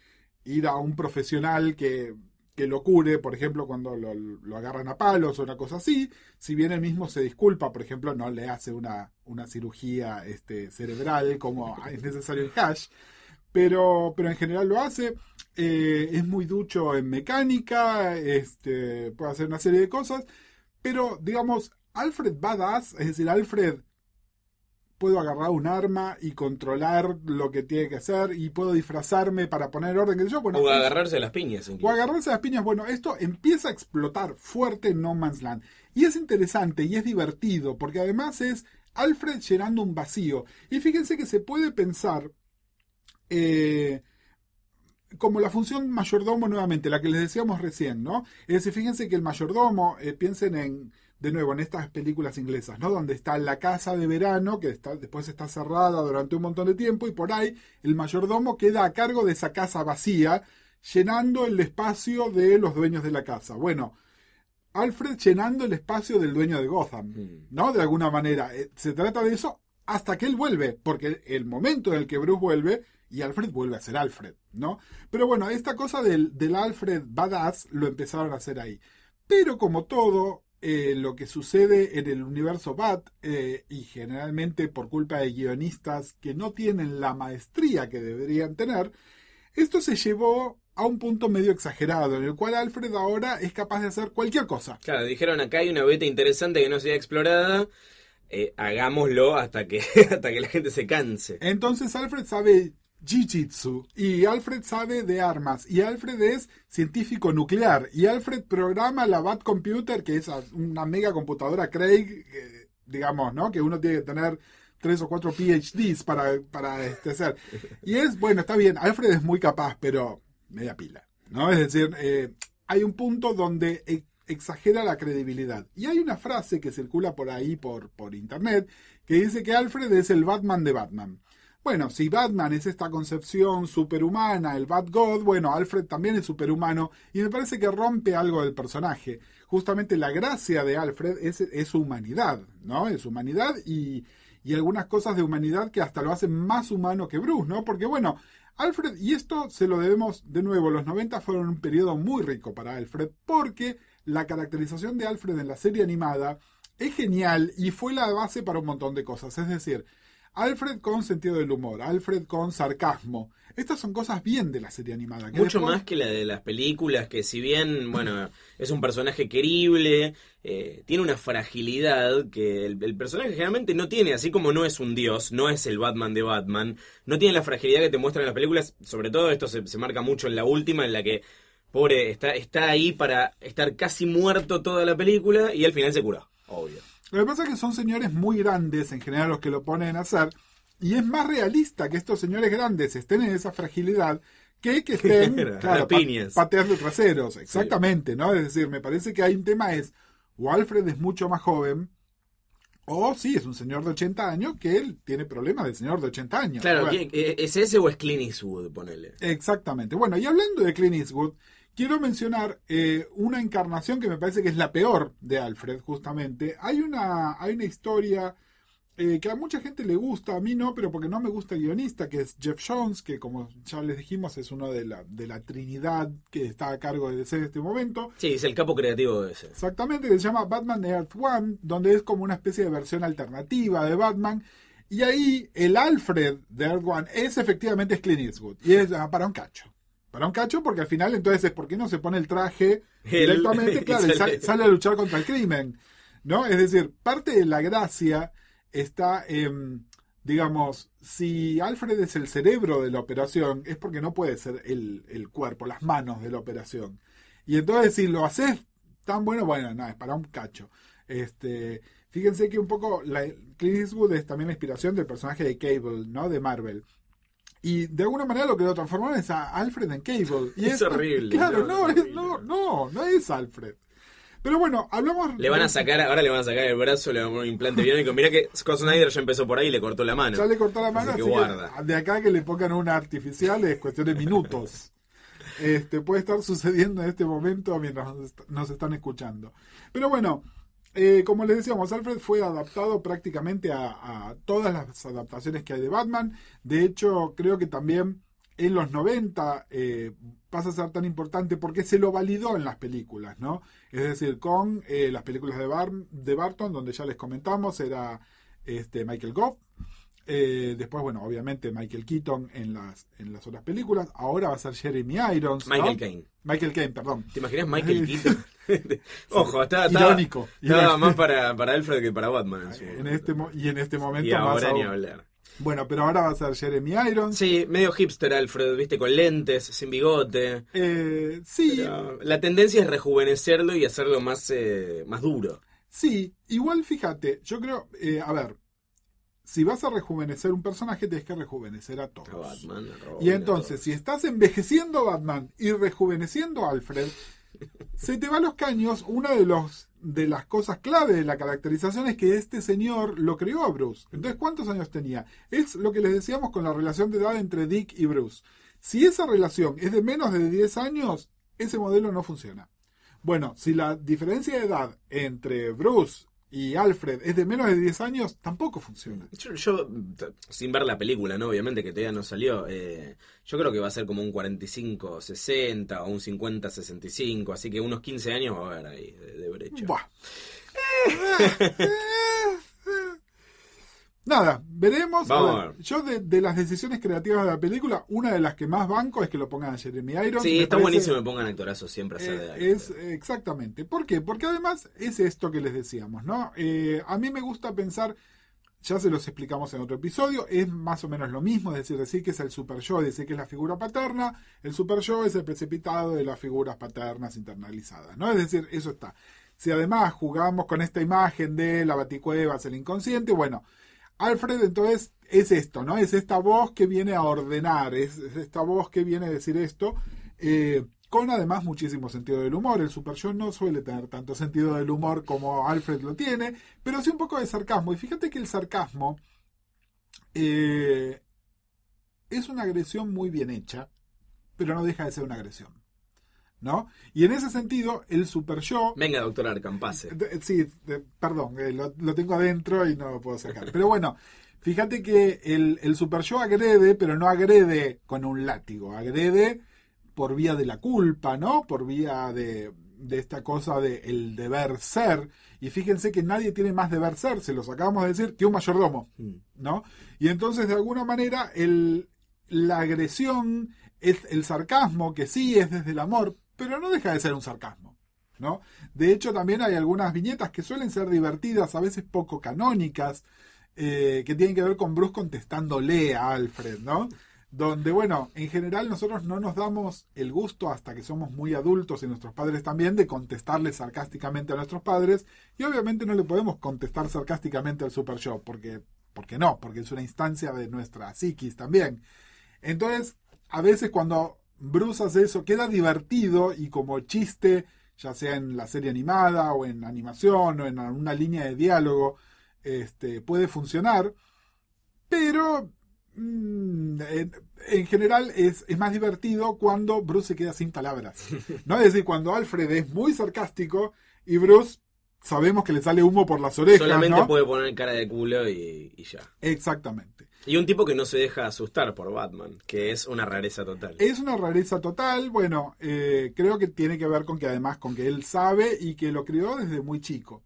ir a un profesional que, que lo cure, por ejemplo, cuando lo, lo agarran a palos o una cosa así. Si bien él mismo se disculpa, por ejemplo, no le hace una, una cirugía este, cerebral como es necesario en Hash, pero, pero en general lo hace. Eh, es muy ducho en mecánica, este, puede hacer una serie de cosas, pero digamos, Alfred Badass, es decir, Alfred puedo agarrar un arma y controlar lo que tiene que hacer y puedo disfrazarme para poner orden, que yo, bueno, o agarrarse a las piñas. o agarrarse a las piñas. Bueno, esto empieza a explotar fuerte en No Man's Land. Y es interesante y es divertido, porque además es Alfred llenando un vacío. Y fíjense que se puede pensar eh, como la función mayordomo nuevamente, la que les decíamos recién, ¿no? Es decir, fíjense que el mayordomo, eh, piensen en, de nuevo, en estas películas inglesas, ¿no? Donde está la casa de verano, que está, después está cerrada durante un montón de tiempo, y por ahí el mayordomo queda a cargo de esa casa vacía, llenando el espacio de los dueños de la casa. Bueno, Alfred llenando el espacio del dueño de Gotham, Mm. ¿no? De alguna manera. Eh, Se trata de eso hasta que él vuelve, porque el momento en el que Bruce vuelve y Alfred vuelve a ser Alfred, ¿no? Pero bueno, esta cosa del, del Alfred badass lo empezaron a hacer ahí. Pero como todo, eh, lo que sucede en el universo Bat, eh, y generalmente por culpa de guionistas que no tienen la maestría que deberían tener, esto se llevó a un punto medio exagerado, en el cual Alfred ahora es capaz de hacer cualquier cosa. Claro, dijeron acá hay una beta interesante que no se ha explorada. eh, hagámoslo hasta que, hasta que la gente se canse. Entonces Alfred sabe Jiu-Jitsu y Alfred sabe de armas y Alfred es científico nuclear y Alfred programa la Bat Computer que es una mega computadora Craig, eh, digamos, ¿no? Que uno tiene que tener tres o cuatro PhDs para, para este, hacer. Y es, bueno, está bien, Alfred es muy capaz, pero media pila, ¿no? Es decir, eh, hay un punto donde e- exagera la credibilidad. Y hay una frase que circula por ahí, por, por internet, que dice que Alfred es el Batman de Batman. Bueno, si Batman es esta concepción superhumana, el Bat God, bueno, Alfred también es superhumano y me parece que rompe algo del personaje. Justamente la gracia de Alfred es, su humanidad, ¿no? Es humanidad y, y algunas cosas de humanidad que hasta lo hacen más humano que Bruce, ¿no? Porque bueno, Alfred, y esto se lo debemos de nuevo, los 90 fueron un periodo muy rico para Alfred porque la caracterización de Alfred en la serie animada es genial y fue la base para un montón de cosas. Es decir, Alfred con sentido del humor, Alfred con sarcasmo. Estas son cosas bien de la serie animada. que Mucho después- más que la de las películas, que si bien, bueno, es un personaje querible, eh, tiene una fragilidad que el, el personaje generalmente no tiene, así como no es un dios, no es el Batman de Batman, no tiene la fragilidad que te muestran en las películas, sobre todo esto se, se marca mucho en la última, en la que, pobre, está, está ahí para estar casi muerto toda la película y al final se curó, obvio. Lo que pasa es que son señores muy grandes, en general los que lo ponen a hacer, y es más realista que estos señores grandes estén en esa fragilidad que que estén Claro, pa- pateando traseros. Exactamente, ¿no? Es decir, me parece que hay un tema es, o Alfred es mucho más joven, o sí, es un señor de 80 años que él tiene problemas de señor de 80 años. Claro, Bueno, ¿qué- eh, ¿es ese o es Clint Eastwood, ponele? Exactamente. Bueno, y hablando de Clint Eastwood, quiero mencionar eh, una encarnación que me parece que es la peor de Alfred, justamente. Hay una, hay una historia eh, que a mucha gente le gusta, a mí no, pero porque no me gusta el guionista, que es Jeff Jones, que como ya les dijimos es uno de la, de la trinidad que está a cargo de DC en este momento. Sí, es el capo creativo de ese. Exactamente, que se llama Batman Earth One, donde es como una especie de versión alternativa de Batman. Y ahí el Alfred de Earth One es efectivamente Clint Eastwood. Y es ah, para un cacho. Para un cacho, porque al final entonces es por qué no se pone el traje directamente, claro, y sale- sale, sale a luchar contra el crimen. ¿No? Es decir, parte de la gracia está en, digamos, si Alfred es el cerebro de la operación, es porque no puede ser el, el cuerpo, las manos de la operación. Y entonces si lo haces tan bueno, bueno, nada, es para un cacho. Este, fíjense que un poco la, Clint Eastwood es también la inspiración del personaje de Cable, ¿no? De Marvel. Y de alguna manera lo que lo transformaron es a Alfred en Cable. Y Es horrible, Claro, no, no, es no, no, no es Alfred. Pero bueno, hablamos. Le van a sacar, ahora le van a sacar el brazo, le van a poner un implante biónico. Mira que Scott Snyder ya empezó por ahí y le cortó la mano. Ya le cortó la mano, Así así que que guarda. de acá que le pongan una artificial es cuestión de minutos. Este, puede estar sucediendo en este momento mientras nos, est- nos están escuchando. Pero bueno, eh, como les decíamos, Alfred fue adaptado prácticamente a, todas las adaptaciones que hay de Batman. De hecho, creo que también en los 90 eh, pasa a ser tan importante porque se lo validó en las películas, ¿no? Es decir, con eh, las películas de, Bar- de Barton, donde ya les comentamos, era este, Michael Goff. Eh, después, bueno, obviamente Michael Keaton en las, en las otras películas. Ahora va a ser Jeremy Irons. ¿no? Michael Caine. Michael Caine, perdón. ¿Te imaginas Michael Keaton? Ojo, estaba, Irónico. estaba Irónico. más para, para Alfred que para Batman. En este, y en este momento y más ahora ni aún. hablar. Bueno, pero ahora va a ser Jeremy Irons. Sí, medio hipster Alfred, viste, con lentes, sin bigote. Eh, sí, Pero la tendencia es rejuvenecerlo y hacerlo más, eh, más duro. sí. Igual fíjate, yo creo, eh, a ver, si vas a rejuvenecer un personaje, tienes que rejuvenecer a todos. A Batman, a Robin, Y entonces, si estás envejeciendo a Batman y rejuveneciendo a Alfred, se te va a los caños. Una de los de las cosas clave de la caracterización es que este señor lo creó a Bruce. Entonces, ¿cuántos años tenía? Es lo que les decíamos con la relación de edad entre Dick y Bruce. Si esa relación es de menos de 10 años, ese modelo no funciona. Bueno, si la diferencia de edad entre Bruce y Alfred es de menos de 10 años, tampoco funciona. Yo, yo, sin ver la película, ¿no? Obviamente que todavía no salió. eh, yo creo que va a ser como un 45-60 o un 50-65. Así que unos 15 años va a haber ahí de, de brecha. Buah. Nada, veremos. A Vamos ver, a ver. yo de, de las decisiones creativas de la película, una de las que más banco es que lo pongan a Jeremy Irons. Sí, está parece- buenísimo que pongan actorazos siempre a hacer de Eh, es exactamente. ¿Por qué? Porque además es esto que les decíamos, ¿no? Eh, a mí me gusta pensar, ya se los explicamos en otro episodio, es más o menos lo mismo, es decir, decir que es el super yo, decir que es la figura paterna, el super yo es el precipitado de las figuras paternas internalizadas, ¿no? Es decir, eso está. Si además jugamos con esta imagen de la baticueva, el inconsciente, bueno, Alfred entonces es esto, ¿no? Es esta voz que viene a ordenar, es, es esta voz que viene a decir esto, eh, con además muchísimo sentido del humor. El Super Yo no suele tener tanto sentido del humor como Alfred lo tiene, pero sí un poco de sarcasmo. Y fíjate que el sarcasmo eh, es una agresión muy bien hecha, pero no deja de ser una agresión. ¿No? Y en ese sentido, el Super Yo Venga, doctor Arkham, pase. de- Sí, perdón, eh, lo, lo tengo adentro y no lo puedo sacar. Pero bueno, fíjate que el, el Super Yo agrede, pero no agrede con un látigo, agrede por vía de la culpa, ¿no? Por vía de, de esta cosa de el deber ser. Y fíjense que nadie tiene más deber ser, se los acabamos de decir, que un mayordomo, Mm. ¿no? Y entonces, de alguna manera, el, la agresión es el sarcasmo, que sí es desde el amor, pero no deja de ser un sarcasmo. ¿no? De hecho, también hay algunas viñetas que suelen ser divertidas, a veces poco canónicas, eh, que tienen que ver con Bruce contestándole a Alfred, ¿no? Donde, bueno, en general nosotros no nos damos el gusto hasta que somos muy adultos y nuestros padres también de contestarle sarcásticamente a nuestros padres y obviamente no le podemos contestar sarcásticamente al Super Show, porque, porque no, porque es una instancia de nuestra psiquis también. Entonces, a veces cuando Bruce hace eso, queda divertido y como chiste, ya sea en la serie animada o en animación o en una línea de diálogo, este, puede funcionar, pero mm, en, en general es, es más divertido cuando Bruce se queda sin palabras. ¿no? Es decir, cuando Alfred es muy sarcástico y Bruce sabemos que le sale humo por las orejas. Solamente ¿no? puede poner cara de culo y, y ya. Exactamente. Y un tipo que no se deja asustar por Batman, que es una rareza total. Es una rareza total, bueno, eh, creo que tiene que ver con que además con que él sabe y que lo crió desde muy chico.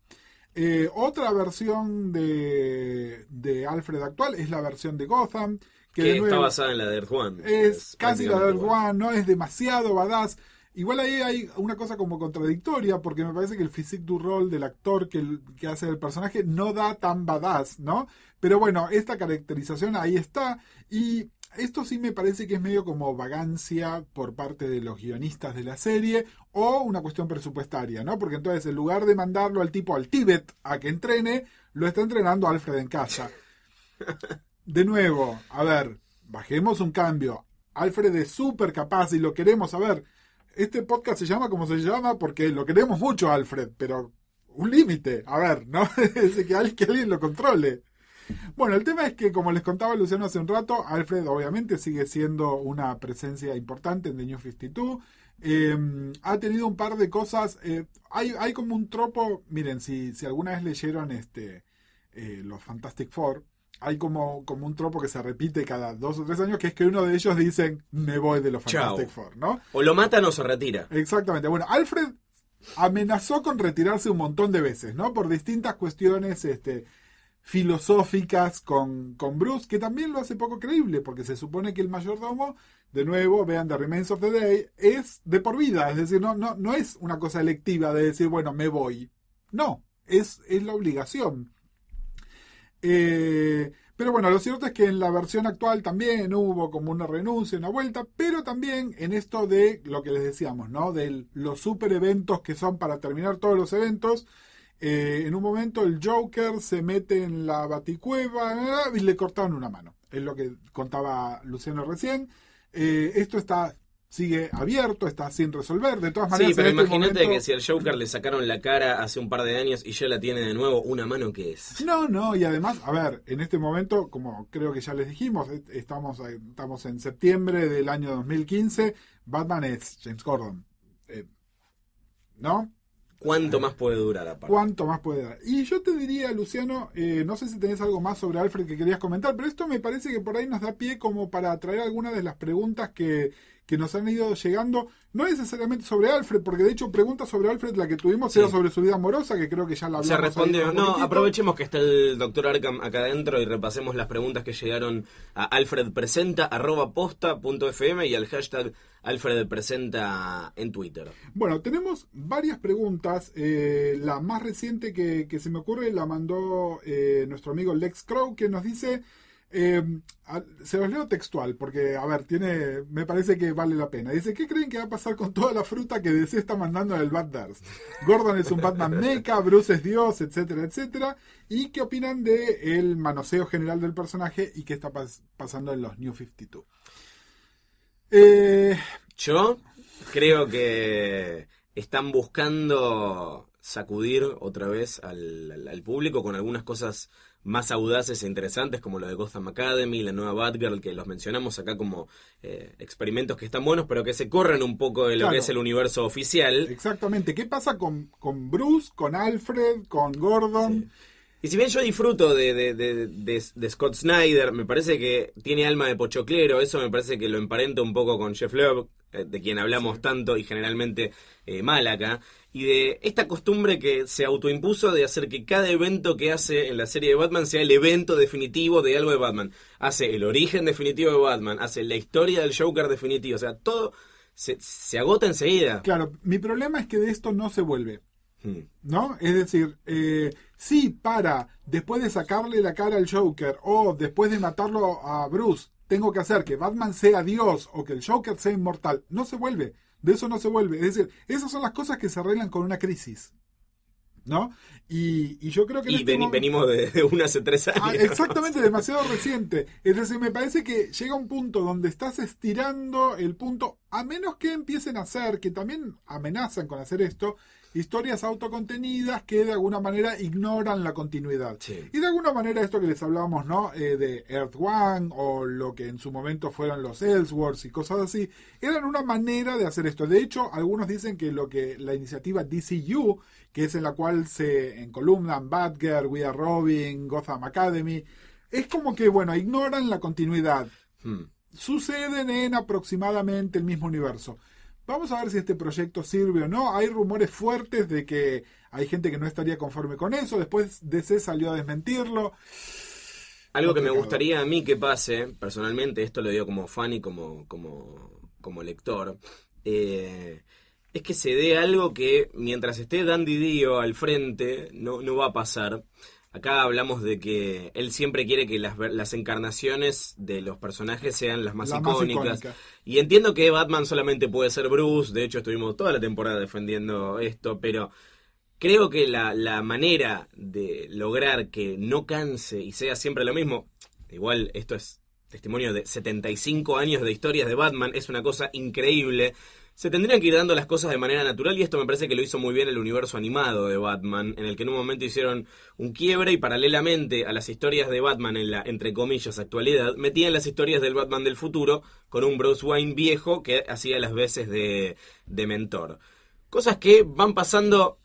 Eh, otra versión de, de Alfred actual es la versión de Gotham, que, que de está basada en la de Earth One. es casi la de Earth. One, no es demasiado badass. Igual ahí hay una cosa como contradictoria, porque me parece que el physique du rol del actor que, el- que hace el personaje no da tan badass, ¿no? Pero bueno, esta caracterización ahí está, y esto sí me parece que es medio como vagancia por parte de los guionistas de la serie, o una cuestión presupuestaria, ¿no? Porque entonces en lugar de mandarlo al tipo al Tíbet a que entrene, lo está entrenando Alfred en casa. De nuevo, a ver, bajemos un cambio. Alfred es súper capaz y lo queremos. A ver, este podcast se llama como se llama porque lo queremos mucho, Alfred, pero un límite. A ver, ¿no? Que, al- que alguien lo controle. Bueno, el tema es que, como les contaba Luciano hace un rato, Alfred obviamente sigue siendo una presencia importante en The New 52. Eh, ha tenido un par de cosas. eh, hay, hay como un tropo. Miren, si, si alguna vez leyeron este eh, los Fantastic Four, hay como, como un tropo que se repite cada dos o tres años, que es que uno de ellos dicen, me voy de los Chao. Fantastic Four, ¿no? O lo matan o se retira. Exactamente. Bueno, Alfred amenazó con retirarse un montón de veces, ¿no? Por distintas cuestiones este, filosóficas con, con Bruce, que también lo hace poco creíble, porque se supone que el mayordomo, de nuevo, vean The Remains of the Day, es de por vida, es decir, no, no, no es una cosa electiva de decir, bueno, me voy. No, es, es la obligación. Eh, pero bueno, lo cierto es que en la versión actual también hubo como una renuncia, una vuelta, pero también en esto de lo que les decíamos, ¿no? De los super eventos que son para terminar todos los eventos. eh, en un momento el Joker se mete en la baticueva y le cortaron una mano. Es lo que contaba Luciano recién. Eh, esto está sigue abierto, está sin resolver. De todas maneras, Sí, pero este imagínate momento- que si al Joker le sacaron la cara hace un par de años y ya la tiene de nuevo, una mano que es. No, no, y además, a ver, en este momento, como creo que ya les dijimos, est- estamos, eh, estamos en septiembre del año 2015, Batman es James Gordon. Eh, ¿No? ¿Cuánto más puede durar aparte? ¿Cuánto más puede dar? Y yo te diría, Luciano, eh, no sé si tenés algo más sobre Alfred que querías comentar, pero esto me parece que por ahí nos da pie como para traer algunas de las preguntas que, que nos han ido llegando, no necesariamente sobre Alfred, porque de hecho preguntas sobre Alfred, la que tuvimos Sí. era sobre su vida amorosa, que creo que ya la hablamos. Se respondió. No, poquitito. aprovechemos que está el doctor Arkham acá adentro y repasemos las preguntas que llegaron a alfredpresenta arroba posta punto fm y al hashtag alfredpresenta en Twitter. Bueno, tenemos varias preguntas. Eh, la más reciente que, que se me ocurre la mandó eh, nuestro amigo Lex Crow, que nos dice, eh, se los leo textual, porque, a ver, tiene, me parece que vale la pena. Dice, ¿qué creen que va a pasar con toda la fruta que DC está mandando en el Batverse? Gordon es un Batman mecha, Bruce es Dios, etcétera, etcétera. ¿Y qué opinan de el manoseo general del personaje y qué está pas- pasando en los New 52? Eh, Yo creo que están buscando sacudir otra vez al, al- al público con algunas cosas más audaces e interesantes como lo de Gotham Academy, la nueva Batgirl que los mencionamos acá como eh, experimentos que están buenos pero que se corren un poco de lo Claro. que es el universo oficial. Exactamente. ¿Qué pasa con, con Bruce, con Alfred, con Gordon? Y si bien yo disfruto de, de- de- de- de Scott Snyder, me parece que tiene alma de pochoclero, eso me parece que lo emparenta un poco con Jeff Loeb, eh, de quien hablamos tanto y generalmente eh, mal acá, y de esta costumbre que se autoimpuso de hacer que cada evento que hace en la serie de Batman sea el evento definitivo de algo de Batman. Hace el origen definitivo de Batman, hace la historia del Joker definitivo, o sea, todo se, se agota enseguida. Claro, mi problema es que de esto no se vuelve. Hmm. ¿No? Es decir, eh, sí, para, después de sacarle la cara al Joker o después de matarlo a Bruce, tengo que hacer que Batman sea Dios o que el Joker sea inmortal. No se vuelve. De eso no se vuelve. Es decir, esas son las cosas que se arreglan con una crisis. ¿No? Y, y yo creo que... Y este momento- venimos de, de una hace tres años. Ah, exactamente, demasiado reciente. Es decir, me parece que llega un punto donde estás estirando el punto, a menos que empiecen a hacer, que también amenazan con hacer esto, historias autocontenidas que de alguna manera ignoran la continuidad. Sí. Y de alguna manera esto que les hablábamos, ¿no? Eh, de Earth One o lo que en su momento fueron los Elseworlds y cosas así, eran una manera de hacer esto. De hecho, algunos dicen que lo que la iniciativa DCU, que es en la cual se encolumnan Batgirl, We Are Robin, Gotham Academy, es como que, bueno, ignoran la continuidad. Hmm. Suceden en aproximadamente el mismo universo. Vamos a ver si este proyecto sirve o no. Hay rumores fuertes de que hay gente que no estaría conforme con eso. Después DC salió a desmentirlo. Algo que me gustaría a mí que pase, personalmente, esto lo digo como fan y como, como, como lector, eh, es que se dé algo que mientras esté Dandy Dio al frente, no, no va a pasar. Acá hablamos de que él siempre quiere que las, las encarnaciones de los personajes sean las más La más icónicas. icónica. Y entiendo que Batman solamente puede ser Bruce, de hecho estuvimos toda la temporada defendiendo esto, pero creo que la, la manera de lograr que no canse y sea siempre lo mismo, igual esto es testimonio de 75 años de historias de Batman, es una cosa increíble. Se tendrían que ir dando las cosas de manera natural y esto me parece que lo hizo muy bien el universo animado de Batman, en el que en un momento hicieron un quiebre y paralelamente a las historias de Batman en la, entre comillas, actualidad, metían las historias del Batman del futuro con un Bruce Wayne viejo que hacía las veces de, de mentor. Cosas que van pasando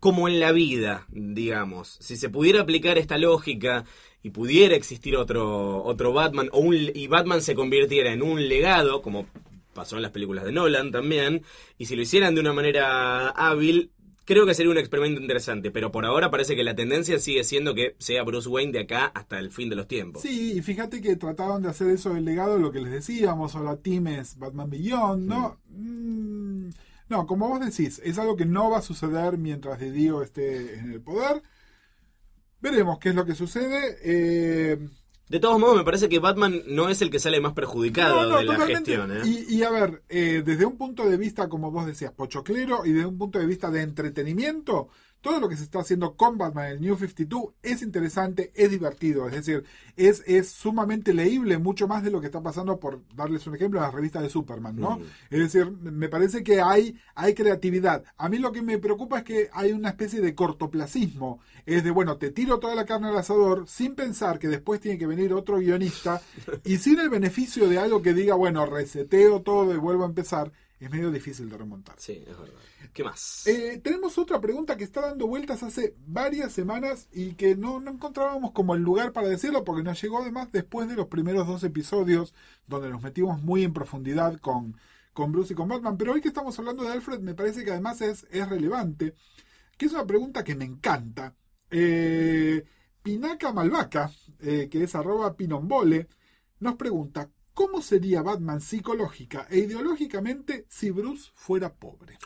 como en la vida, digamos. Si se pudiera aplicar esta lógica y pudiera existir otro, otro Batman, o un, y Batman se convirtiera en un legado, como pasó en las películas de Nolan también, y si lo hicieran de una manera hábil, creo que sería un experimento interesante, pero por ahora parece que la tendencia sigue siendo que sea Bruce Wayne de acá hasta el fin de los tiempos. Sí, y fíjate que trataban de hacer eso del legado, lo que les decíamos, ahora Team es Batman Beyond, ¿no? Mm, no, como vos decís, es algo que no va a suceder mientras de Dio esté en el poder. Veremos qué es lo que sucede. Eh, De todos modos, me parece que Batman no es el que sale más perjudicado No, no, de la totalmente. gestión. ¿eh? Y, y a ver, eh, desde un punto de vista, como vos decías, pochoclero, y desde un punto de vista de entretenimiento, todo lo que se está haciendo con Batman en el New 52 es interesante, es divertido, es decir, es, es sumamente leíble, mucho más de lo que está pasando, por darles un ejemplo, en las revistas de Superman, ¿no? Es decir, me parece que hay, hay creatividad. A mí lo que me preocupa es que hay una especie de cortoplacismo. Es de, bueno, te tiro toda la carne al asador sin pensar que después tiene que venir otro guionista y sin el beneficio de algo que diga, bueno, reseteo todo y vuelvo a empezar. Es medio difícil de remontar. Sí, es verdad. ¿Qué más? Eh, tenemos otra pregunta que está dando vueltas hace varias semanas y que no, no encontrábamos como el lugar para decirlo porque nos llegó además después de los primeros dos episodios donde nos metimos muy en profundidad con, con Bruce y con Batman. Pero hoy que estamos hablando de Alfred me parece que además es, es relevante, que es una pregunta que me encanta. Eh, Pinaca Malvaca, eh, que es arroba pinombole, nos pregunta, ¿cómo sería Batman psicológica e ideológicamente si Bruce fuera pobre?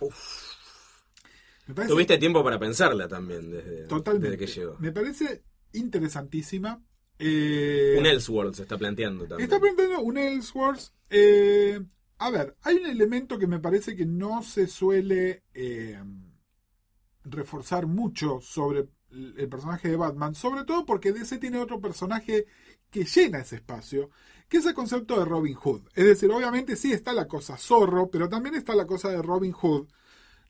Parece- Tuviste tiempo para pensarla también desde, Totalmente. desde que llegó. Me parece interesantísima. Eh, Un Elseworld se está planteando también. Está planteando un Elseworlds. eh, a ver, hay un elemento que me parece que no se suele eh, reforzar mucho sobre el personaje de Batman, sobre todo porque DC tiene otro personaje que llena ese espacio, que es el concepto de Robin Hood. Es decir, obviamente sí está la cosa zorro, pero también está la cosa de Robin Hood,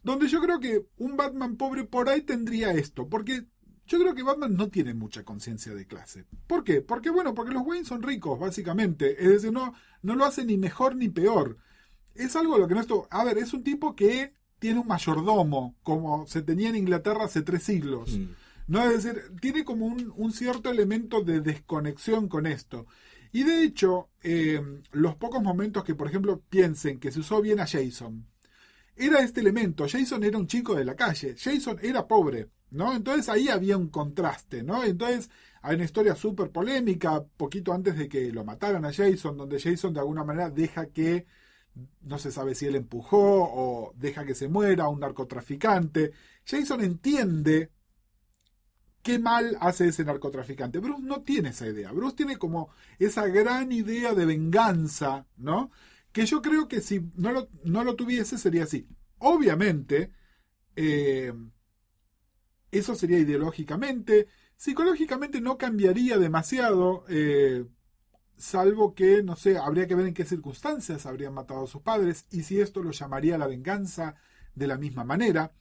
donde yo creo que un Batman pobre por ahí tendría esto, porque yo creo que Batman no tiene mucha conciencia de clase. ¿Por qué? Porque bueno, porque los Wayne son ricos, básicamente. Es decir, no, no lo hace ni mejor ni peor. Es algo a lo que no esto. A ver, es un tipo que tiene un mayordomo, como se tenía en Inglaterra hace tres siglos. Mm. ¿no? Es decir, tiene como un, un cierto elemento de desconexión con esto. Y de hecho, eh, los pocos momentos que, por ejemplo, piensen que se usó bien a Jason, era este elemento. Jason era un chico de la calle, Jason era pobre, ¿no? Entonces ahí había un contraste, ¿no? Entonces hay una historia súper polémica, poquito antes de que lo mataran a Jason, donde Jason de alguna manera deja que, no se sabe si él empujó o deja que se muera un narcotraficante. Jason entiende qué mal hace ese narcotraficante. Bruce no tiene esa idea. Bruce tiene como esa gran idea de venganza, ¿no? Que yo creo que si no lo, tuviese sería así. Obviamente, eh, eso sería ideológicamente. Psicológicamente no cambiaría demasiado, eh, salvo que, no sé, habría que ver en qué circunstancias habrían matado a sus padres y si esto lo llamaría la venganza de la misma manera.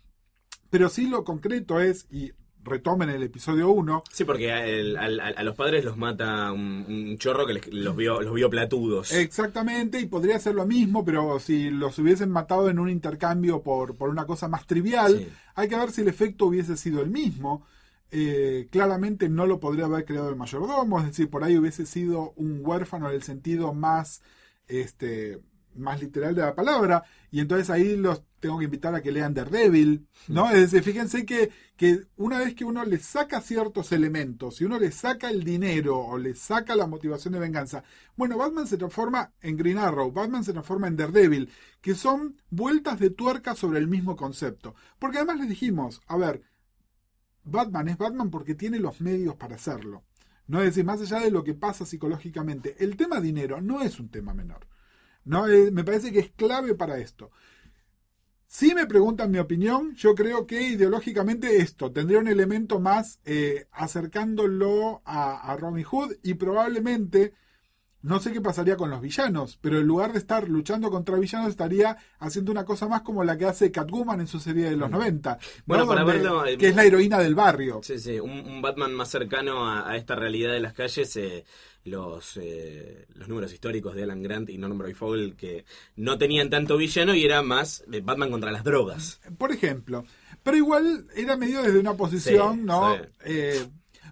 Pero sí lo concreto es, y retomen el episodio 1, Sí, porque a, el- los padres los mata un, un chorro que les- los, vio, los vio platudos. Exactamente, y podría ser lo mismo, pero si los hubiesen matado en un intercambio por, por una cosa más trivial, Sí. hay que ver si el efecto hubiese sido el mismo. Eh, claramente no lo podría haber creado el mayordomo, es decir, por ahí hubiese sido un huérfano en el sentido más, este, más literal de la palabra, y entonces ahí los tengo que invitar a que lean Daredevil, ¿no? Es decir, fíjense que, que una vez que uno le saca ciertos elementos, si uno le saca el dinero o le saca la motivación de venganza, bueno, Batman se transforma en Green Arrow, Batman se transforma en Daredevil, que son vueltas de tuerca sobre el mismo concepto. Porque además les dijimos, a ver, Batman es Batman porque tiene los medios para hacerlo. No es decir, más allá de lo que pasa psicológicamente, el tema dinero no es un tema menor. No, Eh, me parece que es clave para esto. Si me preguntan mi opinión, yo creo que ideológicamente esto tendría un elemento más eh, acercándolo a, a Robin Hood y probablemente no sé qué pasaría con los villanos, pero en lugar de estar luchando contra villanos estaría haciendo una cosa más como la que hace Catwoman en su serie de los 90. ¿no? Bueno, para Donde- verlo, eh, que es la heroína del barrio. Sí, sí, un, un Batman más cercano a, a esta realidad de las calles, eh, los, eh, los números históricos de Alan Grant y Norman Brayfogle, que no tenían tanto villano y era más de Batman contra las drogas. por ejemplo. Pero igual era medio desde una posición, Sí, ¿no? sí. Eh,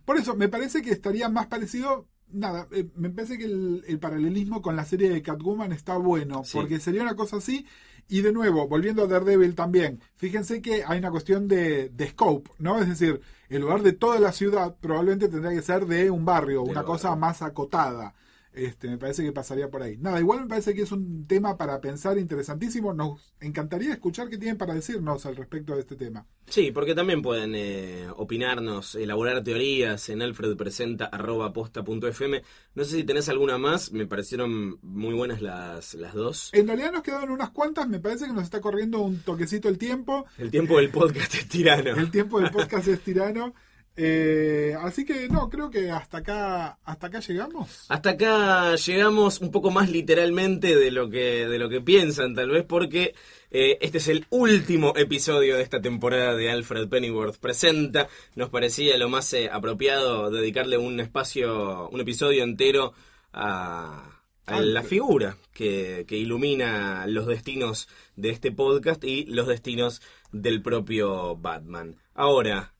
por eso, me parece que estaría más parecido. Nada, eh, me parece que el, el paralelismo con la serie de Catwoman está bueno, Sí. porque sería una cosa así. Y de nuevo, volviendo a Daredevil también, fíjense que hay una cuestión de, de scope, ¿no? Es decir, en lugar de toda la ciudad, probablemente tendría que ser de un barrio, De una un cosa más acotada. Este, me parece que pasaría por ahí. Nada, igual me parece que es un tema para pensar interesantísimo. Nos encantaría escuchar qué tienen para decirnos al respecto de este tema. Sí, porque también pueden eh, opinarnos, elaborar teorías en alfredpresenta.posta.fm. No sé si tenés alguna más, me parecieron muy buenas las, las dos. En realidad nos quedaron unas cuantas, me parece que nos está corriendo un toquecito el tiempo. El tiempo del podcast es tirano. El tiempo del podcast es tirano. Eh, así que no, creo que hasta acá, hasta acá llegamos. Hasta acá llegamos un poco más literalmente de lo que, de lo que piensan, tal vez, porque eh, este es el último episodio de esta temporada de Alfred Pennyworth Presenta. Nos parecía lo más eh, apropiado dedicarle un espacio, un episodio entero a, a la figura que, que ilumina los destinos de este podcast y los destinos del propio Batman. Ahora,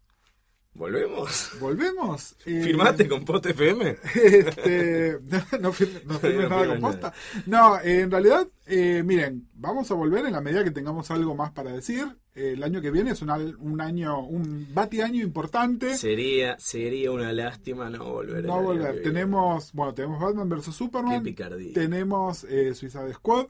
¿volvemos? ¿Volvemos? Eh, ¿Firmaste con Post FM? Este, no firme, no firme No nada con posta. No, eh, en realidad, eh, miren, vamos a volver en la medida que tengamos algo más para decir. Eh, el año que viene es un, al- un año, un bati año importante. Sería, sería una lástima no volver. No volver. Tenemos, bueno, tenemos Batman vs Qué Superman. picardía. Tenemos eh, Suicide Squad.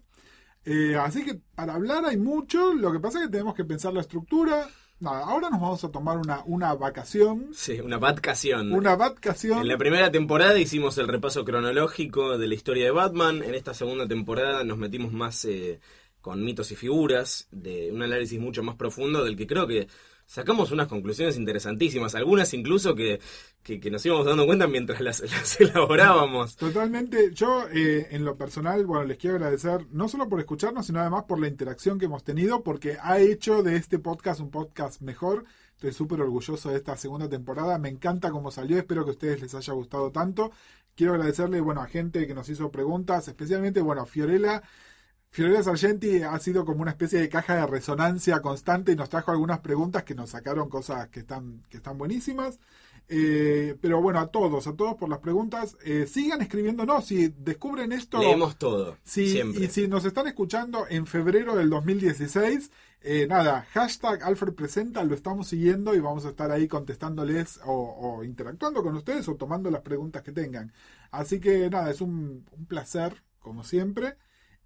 Eh, así que para hablar hay mucho. Lo que pasa es que tenemos que pensar la estructura. Nada, ahora nos vamos a tomar una, una vacación. Sí, una vacación. Una vacación. En la primera temporada hicimos el repaso cronológico de la historia de Batman. En esta segunda temporada nos metimos más eh, con mitos y figuras, de un análisis mucho más profundo del que creo que sacamos unas conclusiones interesantísimas. Algunas incluso que, que, que nos íbamos dando cuenta mientras las, elaborábamos. Totalmente. Yo, eh, en lo personal, bueno, les quiero agradecer no solo por escucharnos, sino además por la interacción que hemos tenido, porque ha hecho de este podcast un podcast mejor. Estoy súper orgulloso de esta segunda temporada. Me encanta cómo salió. Espero que a ustedes les haya gustado tanto. Quiero agradecerle, bueno, a gente que nos hizo preguntas, especialmente, bueno, Fiorella. Fiorella Sargenti ha sido como una especie de caja de resonancia constante y nos trajo algunas preguntas que nos sacaron cosas que están, que están buenísimas. Eh, pero bueno, a todos, a todos por las preguntas. Eh, sigan escribiéndonos si descubren esto. Leemos todo, Si- siempre. Y si nos están escuchando en febrero del 2016, eh, nada, hashtag Alfred Presenta, lo estamos siguiendo y vamos a estar ahí contestándoles o, o interactuando con ustedes o tomando las preguntas que tengan. Así que nada, es un, un placer, como siempre.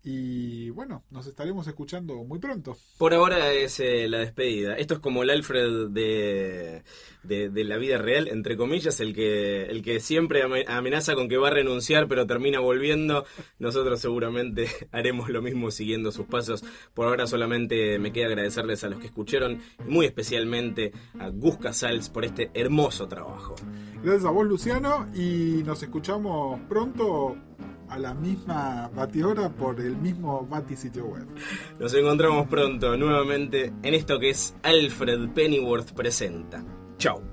Y bueno, nos estaremos escuchando muy pronto. Por ahora es eh, la despedida. Esto es como el Alfred de, de, de la vida real, entre comillas, el que, el que siempre ame- amenaza con que va a renunciar pero termina volviendo. Nosotros seguramente haremos lo mismo siguiendo sus pasos. Por ahora solamente me queda agradecerles a los que escucharon y muy especialmente a Gus Casals por este hermoso trabajo. Gracias a vos, Luciano, y nos escuchamos pronto a la misma batihora por el mismo Bati sitio web. Nos encontramos pronto nuevamente en esto que es Alfred Pennyworth presenta. Chao.